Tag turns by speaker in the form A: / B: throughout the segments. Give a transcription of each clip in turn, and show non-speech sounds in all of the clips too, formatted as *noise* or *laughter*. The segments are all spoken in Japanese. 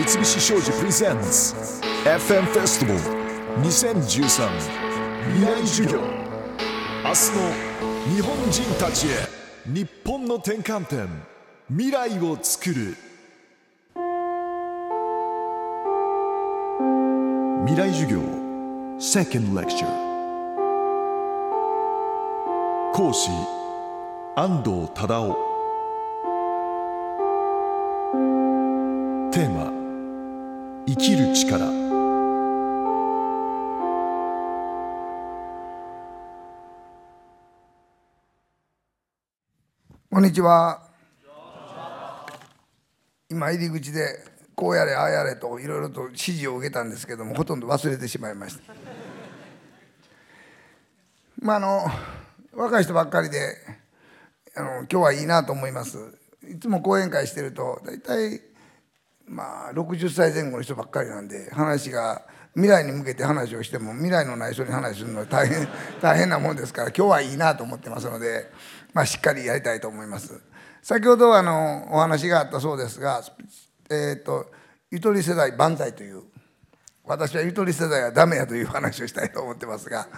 A: 三菱商事プレゼンツ FM フェスティバル2013未来授業明日の日本人たちへ日本の転換点未来をつくる未来授業 Second Lecture. 講師安藤忠雄きる力
B: こんにちは。今入り口でこうやれああやれといろいろと指示を受けたんですけどもほとんど忘れてしまいました。まああの若い人ばっかりであの今日はいいなと思います。いつも講演会してると大体まあ60歳前後の人ばっかりなんで話が未来に向けて話をしても未来のない人に話するのは大変 *laughs* 大変なもんですから今日はいいなと思ってますので、まあ、しっかりやりたいと思います。先ほどあのお話があったそうですが、えー、とゆとり世代万歳という私はゆとり世代はダメやという話をしたいと思ってますが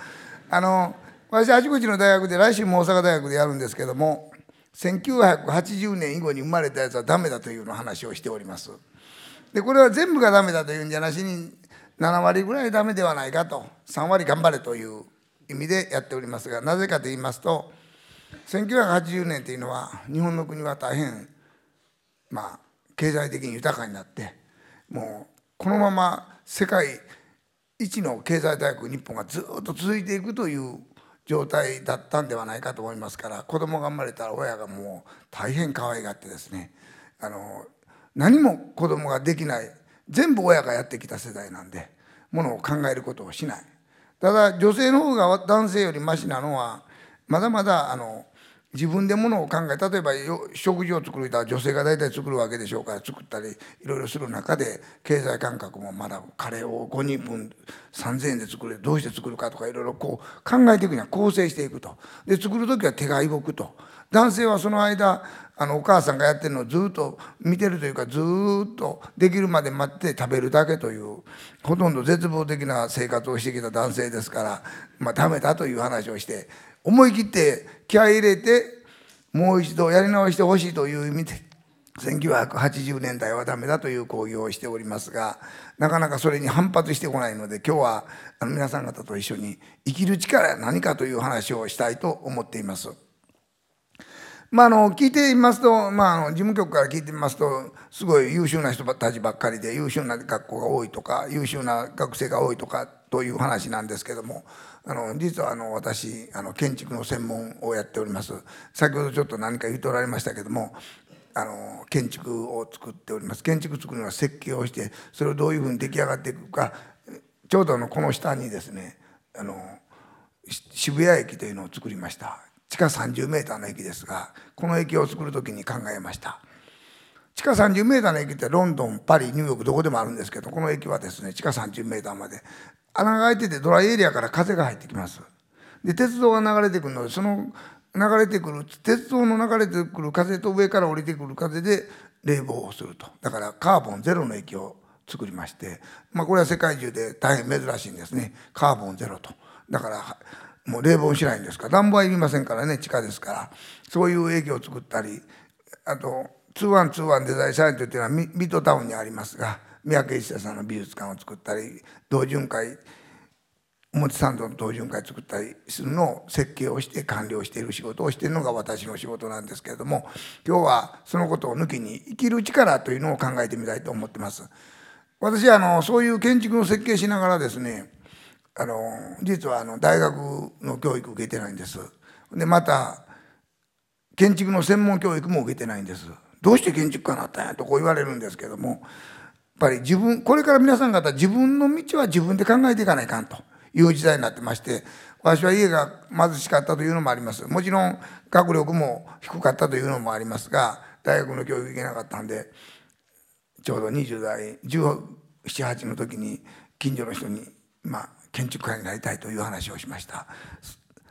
B: あの私あちこちの大学で来週も大阪大学でやるんですけども1980年以後に生まれたやつはダメだというの話をしております。でこれは全部がダメだというんじゃなしに7割ぐらいダメではないかと。3割頑張れという意味でやっておりますがなぜかと言いますと1980年というのは日本の国は大変まあ経済的に豊かになってもうこのまま世界一の経済大国日本がずっと続いていくという状態だったんではないかと思いますから子供が生まれたら親がもう大変可愛がってですねあの何も子供ができない全部親がやってきた世代なんでものを考えることをしない。ただ女性の方が男性よりマシなのはまだまだあの自分でものを考え例えば食事を作るたら女性が大体作るわけでしょうから作ったりいろいろする中で経済感覚もまだカレーを5人分3,000円で作れどうして作るかとかいろいろこう考えていくには構成していくと。で作る時は手が動くと。男性はその間あのお母さんがやってるのをずっと見てるというかずっとできるまで待って食べるだけというほとんど絶望的な生活をしてきた男性ですからまあダメだという話をして思い切って気合い入れてもう一度やり直してほしいという意味で1980年代はダメだという講義をしておりますがなかなかそれに反発してこないので今日はあの皆さん方と一緒に生きる力は何かという話をしたいと思っています。まあ、の聞いていますと、まあ、の事務局から聞いてみますとすごい優秀な人たちばっかりで優秀な学校が多いとか優秀な学生が多いとかという話なんですけどもあの実はあの私あの建築の専門をやっております。先ほどちょっと何か言っておられましたけどもあの建築を作っております。建築作るのは設計をしてそれをどういうふうに出来上がっていくかちょうどのこの下にですねあの渋谷駅というのを作りました。地下30メーターの駅ですがこの駅を作る時に考えました。地下30メーターの駅ってロンドンパリニューヨークどこでもあるんですけどこの駅はですね地下30メーターまで穴が開いててドライエリアから風が入ってきます。で鉄道が流れてくるのでその流れてくる鉄道の流れてくる風と上から降りてくる風で冷房をすると。だからカーボンゼロの駅を作りましてまあこれは世界中で大変珍しいんですね。カーボンゼロと。だからもう冷房しないんですか暖房はいりませんからね。地下ですから。そういう営業を作ったり。あと2121デザインサイトっていうのはミッドタウンにありますが。三宅一生さんの美術館を作ったり。同潤会。表参道の同潤会作ったりするのを設計をして完了している仕事をしているのが私の仕事なんですけれども。今日はそのことを抜きに生きる力というのを考えてみたいと思ってます。私はあのそういう建築の設計しながらですねあの実はあの大学の教育受けてないんです。でまた建築の専門教育も受けてないんです。どうして建築家になったんやとこう言われるんですけどもやっぱり自分これから皆さん方自分の道は自分で考えていかないかんという時代になってまして私は家が貧しかったというのもありますもちろん学力も低かったというのもありますが大学の教育行けなかったんでちょうど20代1718の時に近所の人にまあ建築家になりたいという話をしました。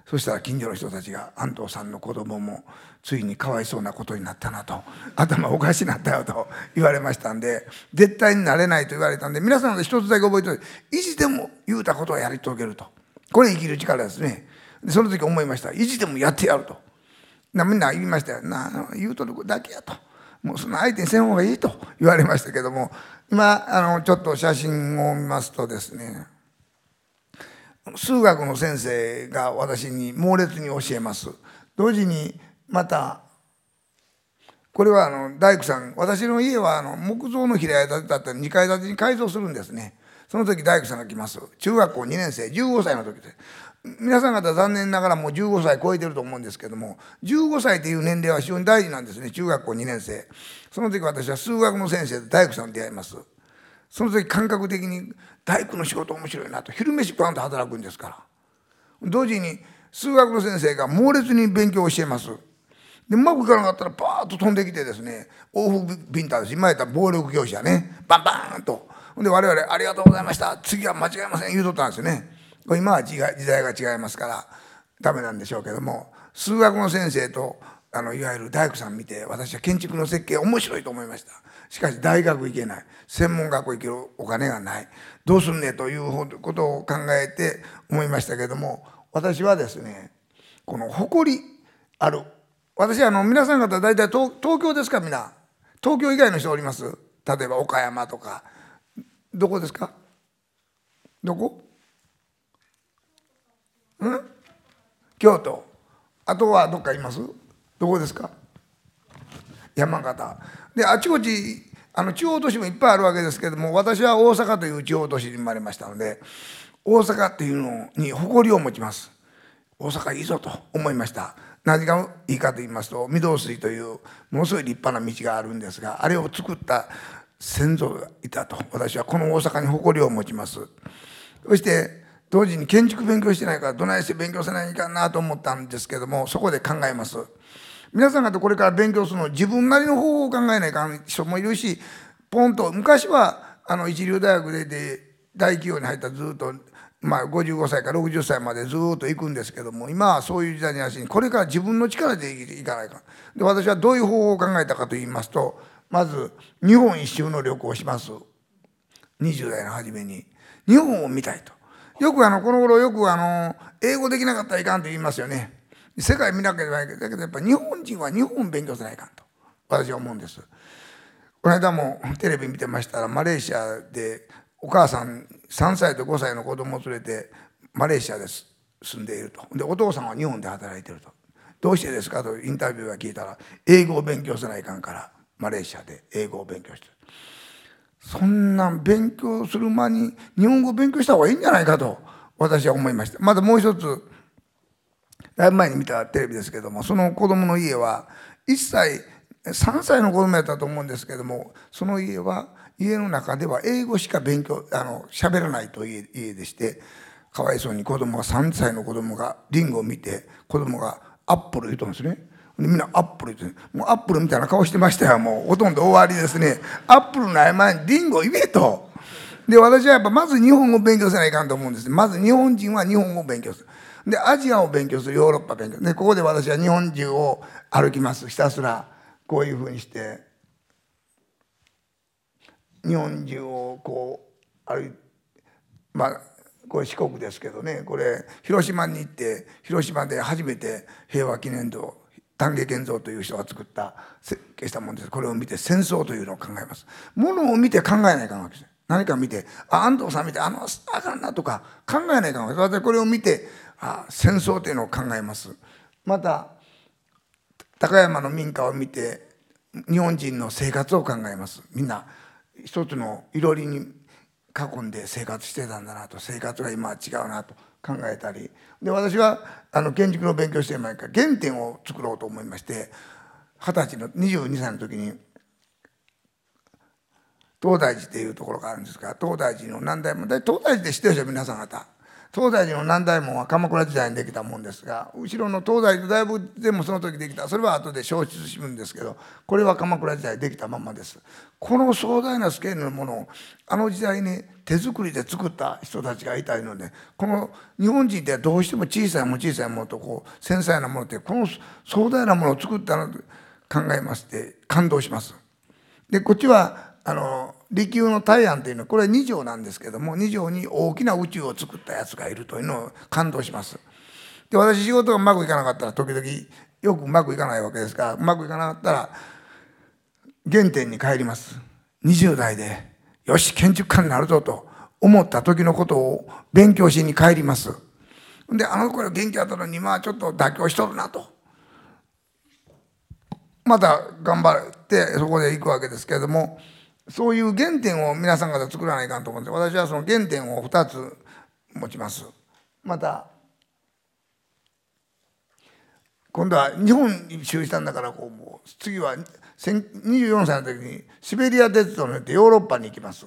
B: そしたら近所の人たちが安藤さんの子供もついにかわいそうなことになったなと頭おかしになったよと言われましたんで絶対になれないと言われたんで皆さんが一つだけ覚えておいて意地でも言うたことはやり遂げると。これ生きる力ですね。でその時思いました。意地でもやってやると。なみんな言いましたよ。な言うとるだけやと。もうその相手にせん方がいいと言われましたけども今あのちょっと写真を見ますとですね数学の先生が私に猛烈に教えます。同時にまたこれはあの大工さん私の家はあの木造の平屋建てだったら2階建てに改造するんですね。その時大工さんが来ます。中学校2年生15歳の時で皆さん方残念ながらもう15歳超えてると思うんですけども15歳という年齢は非常に大事なんですね。中学校2年生。その時私は数学の先生と大工さんに出会います。その時感覚的に大工の仕事面白いなと。昼飯食わんと働くんですから。同時に数学の先生が猛烈に勉強を教えます。でうまくいかなかったらパーッと飛んできてですね往復ビンタです今やったら暴力業者ね。バンバーンと。で我々「ありがとうございました。次は間違いません」言うとったんですよね。今は時代が違いますからダメなんでしょうけども。数学の先生とあのいわゆる大工さん見て私は建築の設計面白いと思いました。しかし大学行けない。専門学校行けるお金がない。どうすんねということを考えて思いましたけども私はですねこの誇りある私あの皆さん方大体東東京ですか皆？東京以外の人おります？例えば岡山とか。どこですか？どこ？ん？京都。あとはどっかいます？どこですか？山形。であちこちあの地方都市もいっぱいあるわけですけども私は大阪という地方都市に生まれましたので大阪っていうのに誇りを持ちます。大阪いいぞと思いました。何がいいかと言いますと御堂筋というものすごい立派な道があるんですがあれを作った先祖がいたと私はこの大阪に誇りを持ちます。そして同時に建築勉強してないからどないして勉強せないかなと思ったんですけどもそこで考えます。皆さん方これから勉強するの自分なりの方法を考えないかん人もいるしポンと昔はあの一流大学でで大企業に入ったらずっとまあ、55歳から60歳までずっと行くんですけども今はそういう時代になしにこれから自分の力でいかないかで私はどういう方法を考えたかと言いますとまず日本一周の旅行をします。20代の初めに。日本を見たいと。よくあのこの頃よくあの英語できなかったらいかんと言いますよね。世界見なければいけないだけどやっぱ日本人は日本勉強せないかんと。私は思うんです。この間もテレビ見てましたらマレーシアでお母さん3歳と5歳の子供を連れてマレーシアで住んでいると。でお父さんは日本で働いてると。どうしてですかとインタビューが聞いたら英語を勉強せないかんからマレーシアで英語を勉強してそんな勉強する間に日本語を勉強した方がいいんじゃないかと私は思いました。またもう一つだいぶ前に見たテレビですけどもその子供の家は1歳3歳の子供やったと思うんですけどもその家は家の中では英語しか勉強あの喋らないという家でしてかわいそうに子供が3歳の子供がリンゴを見て子供がアップル言うとんですね。みんなアップル言ってもうアップルみたいな顔してましたよ。もうほとんど終わりですね。アップルない前にリンゴ言えと。で私はやっぱまず日本語を勉強せないかんと思うんです。まず日本人は日本語を勉強する。でアジアを勉強するヨーロッパ勉強でここで私は日本中を歩きます。ひたすらこういうふうにして。日本中をこう歩いまあこれ四国ですけどね。これ広島に行って広島で初めて平和記念堂丹下健三という人が作った設計したものです。これを見て戦争というのを考えます。ものを見て考えないかんわけです何か見てあ安藤さん見てあのあかんなとか考えないかんわけです私これを見てあ戦争というのを考えます。また高山の民家を見て日本人の生活を考えます。みんな一つのいろりに囲んで生活してたんだなと生活が今は違うなと考えたり。で私はあの建築の勉強してる前から原点を作ろうと思いまして二十歳の22歳の時に東大寺っていうところがあるんですが東大寺の何代も東大寺で知ってるでしょ皆さん方。東大寺の南大門は鎌倉時代にできたもんですが後ろの東大寺だいぶでもその時できた。それは後で消失するんですけどこれは鎌倉時代できたままです。この壮大なスケールのものをあの時代に手作りで作った人たちがいたいのでこの日本人ってどうしても小さいも小さいものとこう繊細なものってこの壮大なものを作ったのと考えまして感動します。でこっちはあの利休の大安というのはこれは二条なんですけども二条に大きな宇宙を作ったやつがいるというのを感動します。で私仕事がうまくいかなかったら時々よくうまくいかないわけですからうまくいかなかったら原点に帰ります。20代でよし建築家になるぞと思った時のことを勉強しに帰ります。であの頃元気あったのに今はちょっと妥協しとるなと。また頑張ってそこで行くわけですけれどもそういう原点を皆さん方作らないかんと思うんで私はその原点を2つ持ちます。また今度は日本に就したんだからこうもう次は24歳の時にシベリア鉄道に乗ってヨーロッパに行きます。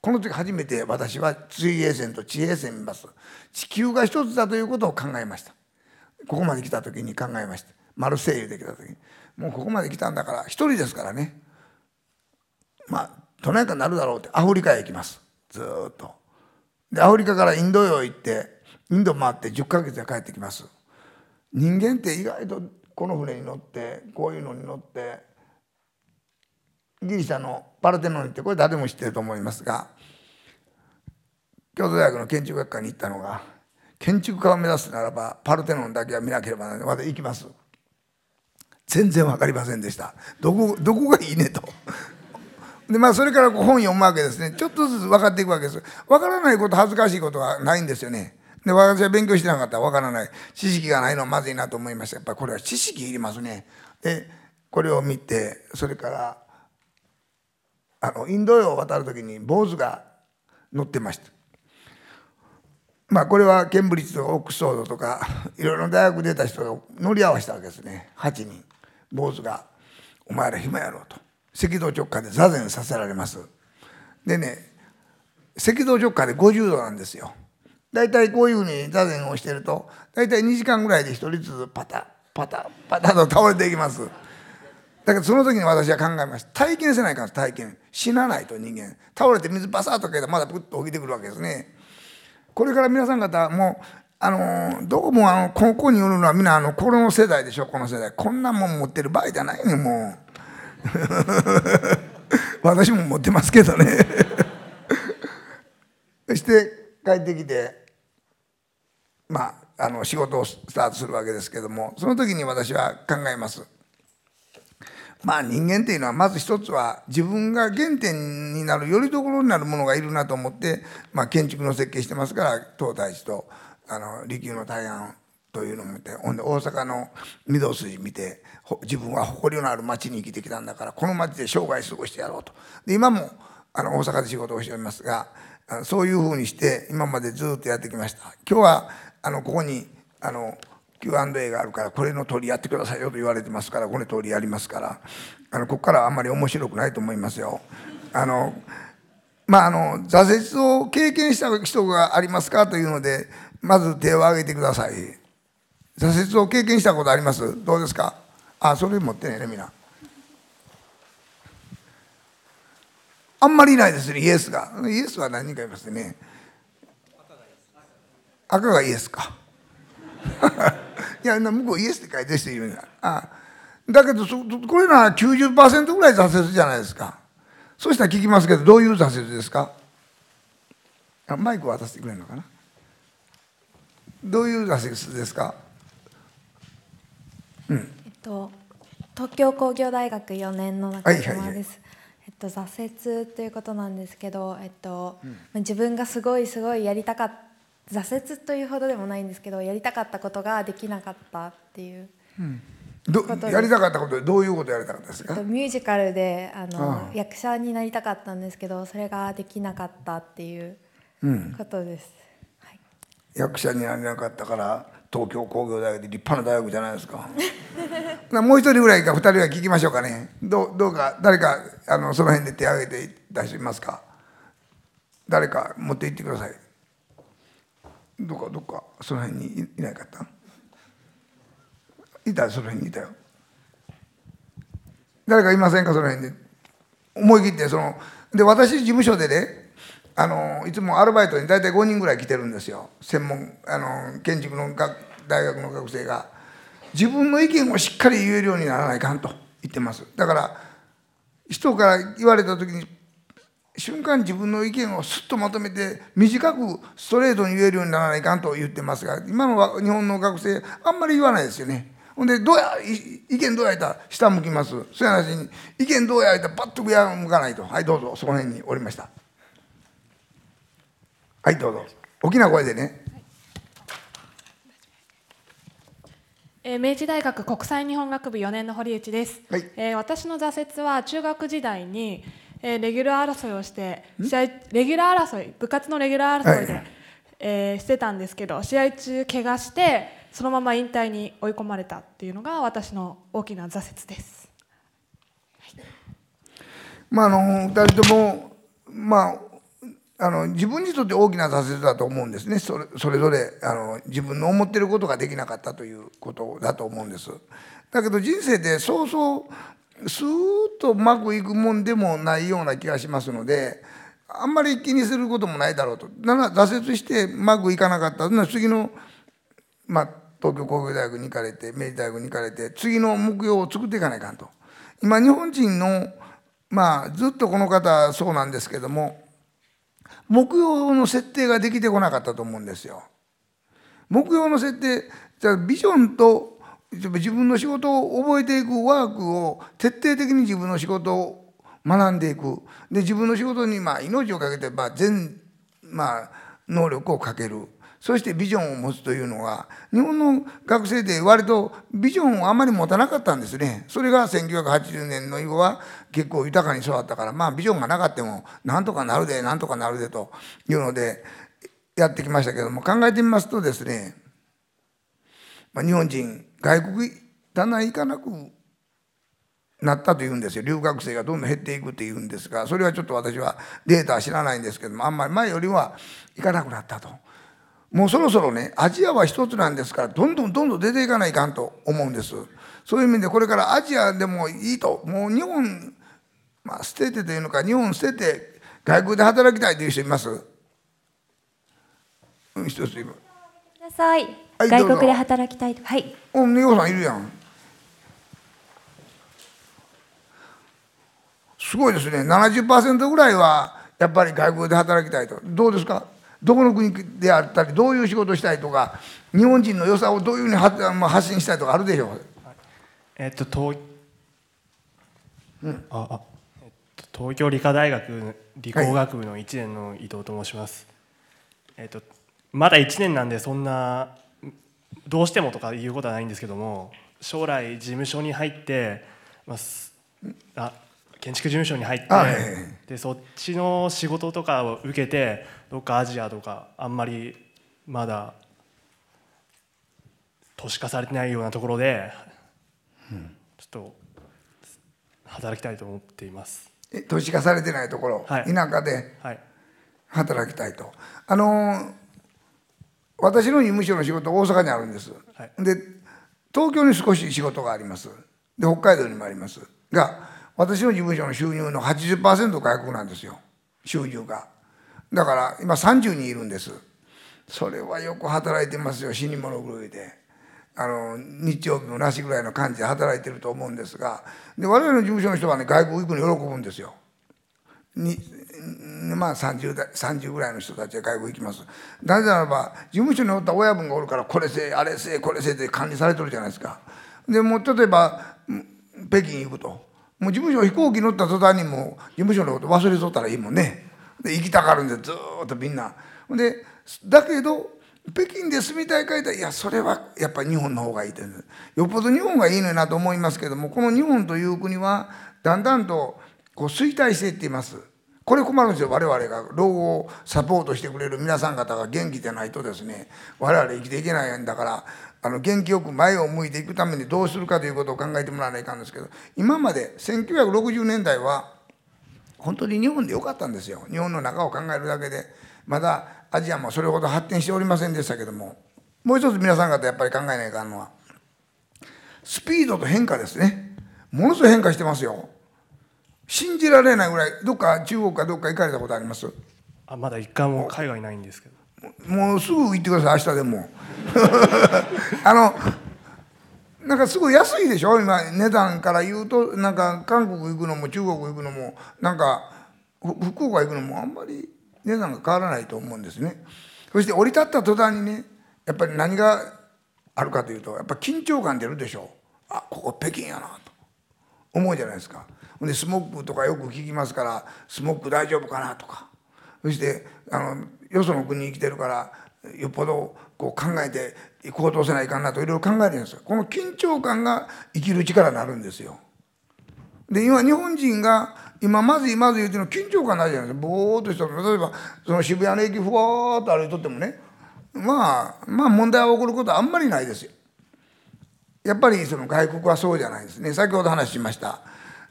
B: この時初めて私は水平線と地平線見ます地球が一つだということを考えました。ここまで来た時に考えました。マルセイユで来た時に。もうここまで来たんだから一人ですからね。まあ都内かなるだろうってアフリカへ行きます。ずっと。でアフリカからインド洋行ってインド回って10ヶ月で帰ってきます。人間って意外とこの船に乗ってこういうのに乗ってギリシャのパルテノンってこれ誰も知ってると思いますが京都大学の建築学科に行ったのが建築家を目指すならばパルテノンだけは見なければならない。まだ行きます。全然分かりませんでした。どこどこがいいねと。でまあそれから本読むわけですね。ちょっとずつ分かっていくわけです。分からないこと恥ずかしいことはないんですよね。で私は勉強してなかったら分からない。知識がないのはまずいなと思いました。やっぱりこれは知識いりますね。でこれを見てそれからあのインド洋を渡る時に坊主が乗ってました。まあこれはケンブリッジとかオックスフォードとかいろいろ大学出た人が乗り合わせたわけですね。8人。坊主が「お前ら暇やろう」と。赤道直下で座禅させられます。でね赤道直下で50度なんですよ。大体こういうふうに座禅をしてると大体2時間ぐらいで1人ずつパタパタパタと倒れていきます。だけどその時に私は考えました体験せないかん体験。死なないと人間。倒れて水バサッとかけたらまだプッと起きてくるわけですね。これから皆さん方もあのどうもあのここにおるのは皆あのこの世代でしょこの世代。こんなもん持ってる場合じゃないねもう。*laughs* 私も持ってますけどね。*laughs* そして帰ってきてまああの仕事をスタートするわけですけどもその時に私は考えます。まあ人間っていうのはまず一つは自分が原点になるよりどころになるものがいるなと思って、まあ、建築の設計してますから東大寺とあの利休の大安というのを見てほんで大阪の御堂筋見て自分は誇りのある町に生きてきたんだからこの町で生涯過ごしてやろうとで今もあの大阪で仕事をしておりますがそういうふうにして今までずっとやってきました今日はあのここにあの Q&A があるからこれの通りやってくださいよと言われてますからこの通りやりますからあのここからはあんまり面白くないと思いますよ。あのまああの挫折を経験した人がありますかというのでまず手を挙げてください。挫折を経験したことあります？どうですか？あそれ持ってねえねみんな。あんまりいないですねイエスが。イエスは何人かいますね。赤がイエスか。*laughs* いや向こうイエスって書いてる人いるんだあだけどそこれなら90%ぐらい挫折じゃないですか。そうしたら聞きますけどどういう挫折ですか？マイクを渡してくれるのかな？どういう挫折ですか？
C: えっと、東京工業大学4年の中島です、はいはいはい、えっと、挫折ということなんですけど、えっと、うん、自分がすごいすごいやりたかった挫折というほどでもないんですけどやりたかったことができなかったっていう。うん。
B: やりたかったことどういうことやりたかったですか？
C: ミュージカルであの、役者になりたかったんですけどそれができなかったっていうことです、
B: うんはい、役者になりなかったから東京工業大学で立派な大学じゃないですか。*laughs* もう一人ぐらいか二人は聞きましょうかね。どどうか誰かあのその辺で手挙げて出しますか。誰か持って行ってください。どっかどっかその辺にいないかった？いた？その辺にいたよ。誰かいませんか？その辺で。思い切ってそので私事務所でねあのいつもアルバイトに大体5人ぐらい来てるんですよ。専門あの建築の大学の学生が。自分の意見をしっかり言えるようにならないかんと。言ってます。だから人から言われた時に瞬間自分の意見をすっとまとめて短くストレートに言えるようにならないかんと。言ってますが今の日本の学生あんまり言わないですよね。ほんでどうや意見どうやったら下向きます。そういう話に意見どうやったらパッと上向かないと。はいどうぞその辺におりました。はいどうぞ。大きな声でね。
D: えー、明治大学国際日本学部4年の堀内です、はい、えー、私の挫折は中学時代に、えー、レギュラー争いをして試合レギュラー争い部活のレギュラー争いで、はい、えー、してたんですけど試合中怪我してそのまま引退に追い込まれたっていうのが私の大きな挫折です。
B: はい、まああの2人ともまああの自分にとって大きな挫折だと思うんですねそれそれぞれあの自分の思ってることができなかったということだと思うんです。だけど人生でそうそうスーッとうまくいくもんでもないような気がしますのであんまり気にすることもないだろうと。だから挫折してうまくいかなかったら次の、まあ、東京工業大学に行かれて明治大学に行かれて次の目標を作っていかないかんと。今日本人のまあずっとこの方そうなんですけども目標の設定ができてこなかったと思うんですよ。目標の設定じゃビジョンと自分の仕事を覚えていくワークを徹底的に自分の仕事を学んでいくで自分の仕事にまあ命をかけてまあ全、まあ、能力をかけるそしてビジョンを持つというのは日本の学生で割とビジョンをあまり持たなかったんですねそれが1980年の以後は結構豊かに育ったからまあビジョンがなかったもなんとかなるでなんとかなるでというのでやってきましたけども考えてみますとですね、まあ、日本人外国だんだん行かなくなったというんですよ留学生がどんどん減っていくっていうんですがそれはちょっと私はデータは知らないんですけどもあんまり前よりは行かなくなったと。もうそろそろねアジアは一つなんですからどんどんどんどん出ていかないかんと思うんです。そういう意味でこれからアジアでもいいともう日本、まあ、捨ててというのか日本捨てて外国で働きたいという人います？一つ今く
C: ださい、はい、外国で働きたいはい。
B: お美穂さんいるやん。すごいですね。70%ぐらいはやっぱり外国で働きたいと。どうですか？どこの国であったりどういう仕事をしたいとか日本人の良さをどういうふうに発信したいとかあるでしょう？
E: えっと東,、うん、ああえっと、東京理科大学理工学部の1年の伊藤と申します、はい、えっと、まだ1年なんでそんなどうしてもとかいうことはないんですけども将来事務所に入って、まあ、あ建築事務所に入って、はい、でそっちの仕事とかを受けてどっかアジアとかあんまりまだ都市化されてないようなところで、うん、ちょっと働きたいと思っています。
B: 都市化されてないところ、はい、田舎で働きたいと、あの私の事務所の仕事大阪にあるんです、はい、で東京に少し仕事があります。で北海道にもあります。が私の事務所の収入の80%外国なんですよ。収入が。だから今30人いるんです。それはよく働いてますよ。死に物狂いで。あの日曜日もなしぐらいの感じで働いてると思うんですが。で我々の事務所の人はね外国行くの喜ぶんですよ。にまあ 30, 代30ぐらいの人たちは外国行きます。なぜならば事務所におった親分がおるからこれせえあれせえこれせえって管理されてるじゃないですか。でも例えば北京行くと。もう事務所飛行機乗った途端にもう事務所のこと忘れとったらいいもんね。で行きたがるんでずっとみんな。でだけど北京で住みたいかいたいやそれはやっぱり日本の方がいいってよっぽど日本がいいのになと思いますけどもこの日本という国はだんだんとこう衰退していっています。これ困るんですよ。我々が老後をサポートしてくれる皆さん方が元気でないとですね我々生きていけないんだからあの元気よく前を向いていくためにどうするかということを考えてもらわないかんですけど今まで1960年代は本当に日本でよかったんですよ。日本の中を考えるだけで。まだアジアもそれほど発展しておりませんでしたけどももう一つ皆さん方やっぱり考えないかんのはスピードと変化ですね。ものすごい変化してますよ。信じられないぐらいどっか中国かどっか行かれたことあります？
E: あまだ一回も海外ないんですけど。
B: もうすぐ行ってください明日でも。*laughs* あのなんかすごい安いでしょ？今値段から言うとなんか韓国行くのも中国行くのもなんか福岡行くのもあんまり値段が変わらないと思うんですね。そして降り立った途端にねやっぱり何があるかというとやっぱ緊張感出るでしょあここ北京やなと。思うじゃないですか。でスモックとかよく聞きますからスモック大丈夫かなとか。そしてあのよその国に生きてるからよっぽどこう考えて行動せないかんなといろいろ考えるんですよ。この緊張感が生きる力になるんですよ。で今日本人が今まずいまず言うての緊張感ないじゃないですか。ぼーっとした例えばその渋谷の駅ふわーっと歩いとってもねまあまあ問題が起こることはあんまりないですよ。やっぱりその外国はそうじゃないですね。先ほど話しました。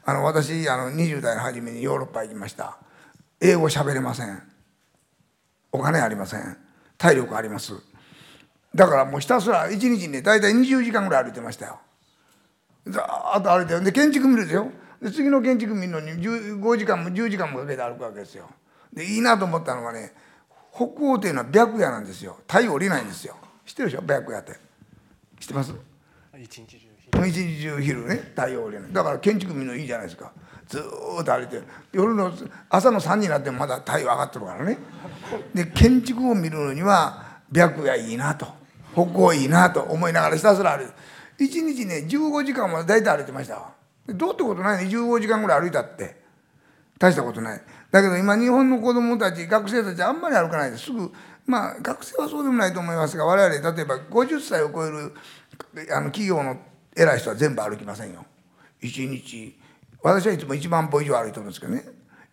B: あの私あの20代の初めにヨーロッパ行きました。英語喋れません。お金ありません。体力あります。だからもうひたすら1日にね大体20時間ぐらい歩いてましたよ。ざーっと歩いてで建築見るでしょで次の建築見るのに5時間も10時間もかけて歩くわけですよ。でいいなと思ったのがね北欧っていうのは白夜なんですよ。太陽降りないんですよ。知ってるでしょ？白夜って。知ってます？
E: 一日中
B: 一日中昼ね太陽降りない。だから建築見るのいいじゃないですかずっと歩いて夜の朝の3になってもまだ太陽上がってるからね。で建築を見るのには白夜いいなと北欧いいなと思いながらひたすら歩いて一日ね15時間まで大体歩いてましたわ。どうってことないね15時間ぐらい歩いたって。大したことない。だけど今日本の子供たち学生たちあんまり歩かないですぐまあ学生はそうでもないと思いますが我々例えば50歳を超えるあの企業の偉い人は全部歩きませんよ。一日私はいつも1万歩以上歩いてるんですけどね。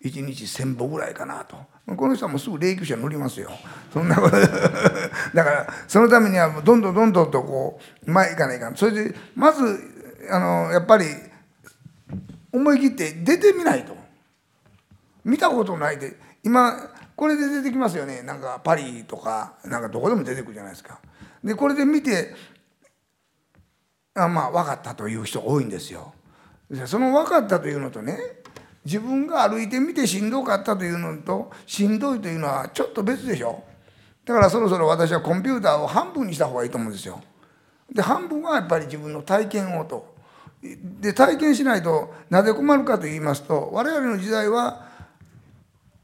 B: 1日1,000歩ぐらいかなと。この人はもうすぐ霊柩車乗りますよ。そんなこと。*laughs* だからそのためにはどんどんどんどんとこう前行かないかん。それでまずあのやっぱり思い切って出てみないと。見たことないで今これで出てきますよね。なんかパリとかなんかどこでも出てくるじゃないですか。でこれで見てあまあ分かったという人多いんですよ。その分かったというのとね自分が歩いてみてしんどかったというのとしんどいというのはちょっと別でしょ。だからそろそろ私はコンピューターを半分にした方がいいと思うんですよ。で半分はやっぱり自分の体験をと。で体験しないとなぜ困るかと言いますと我々の時代は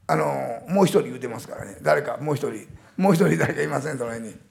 B: あのもう一人言うてますからね。誰かもう一人。もう一人誰かいませんその辺に。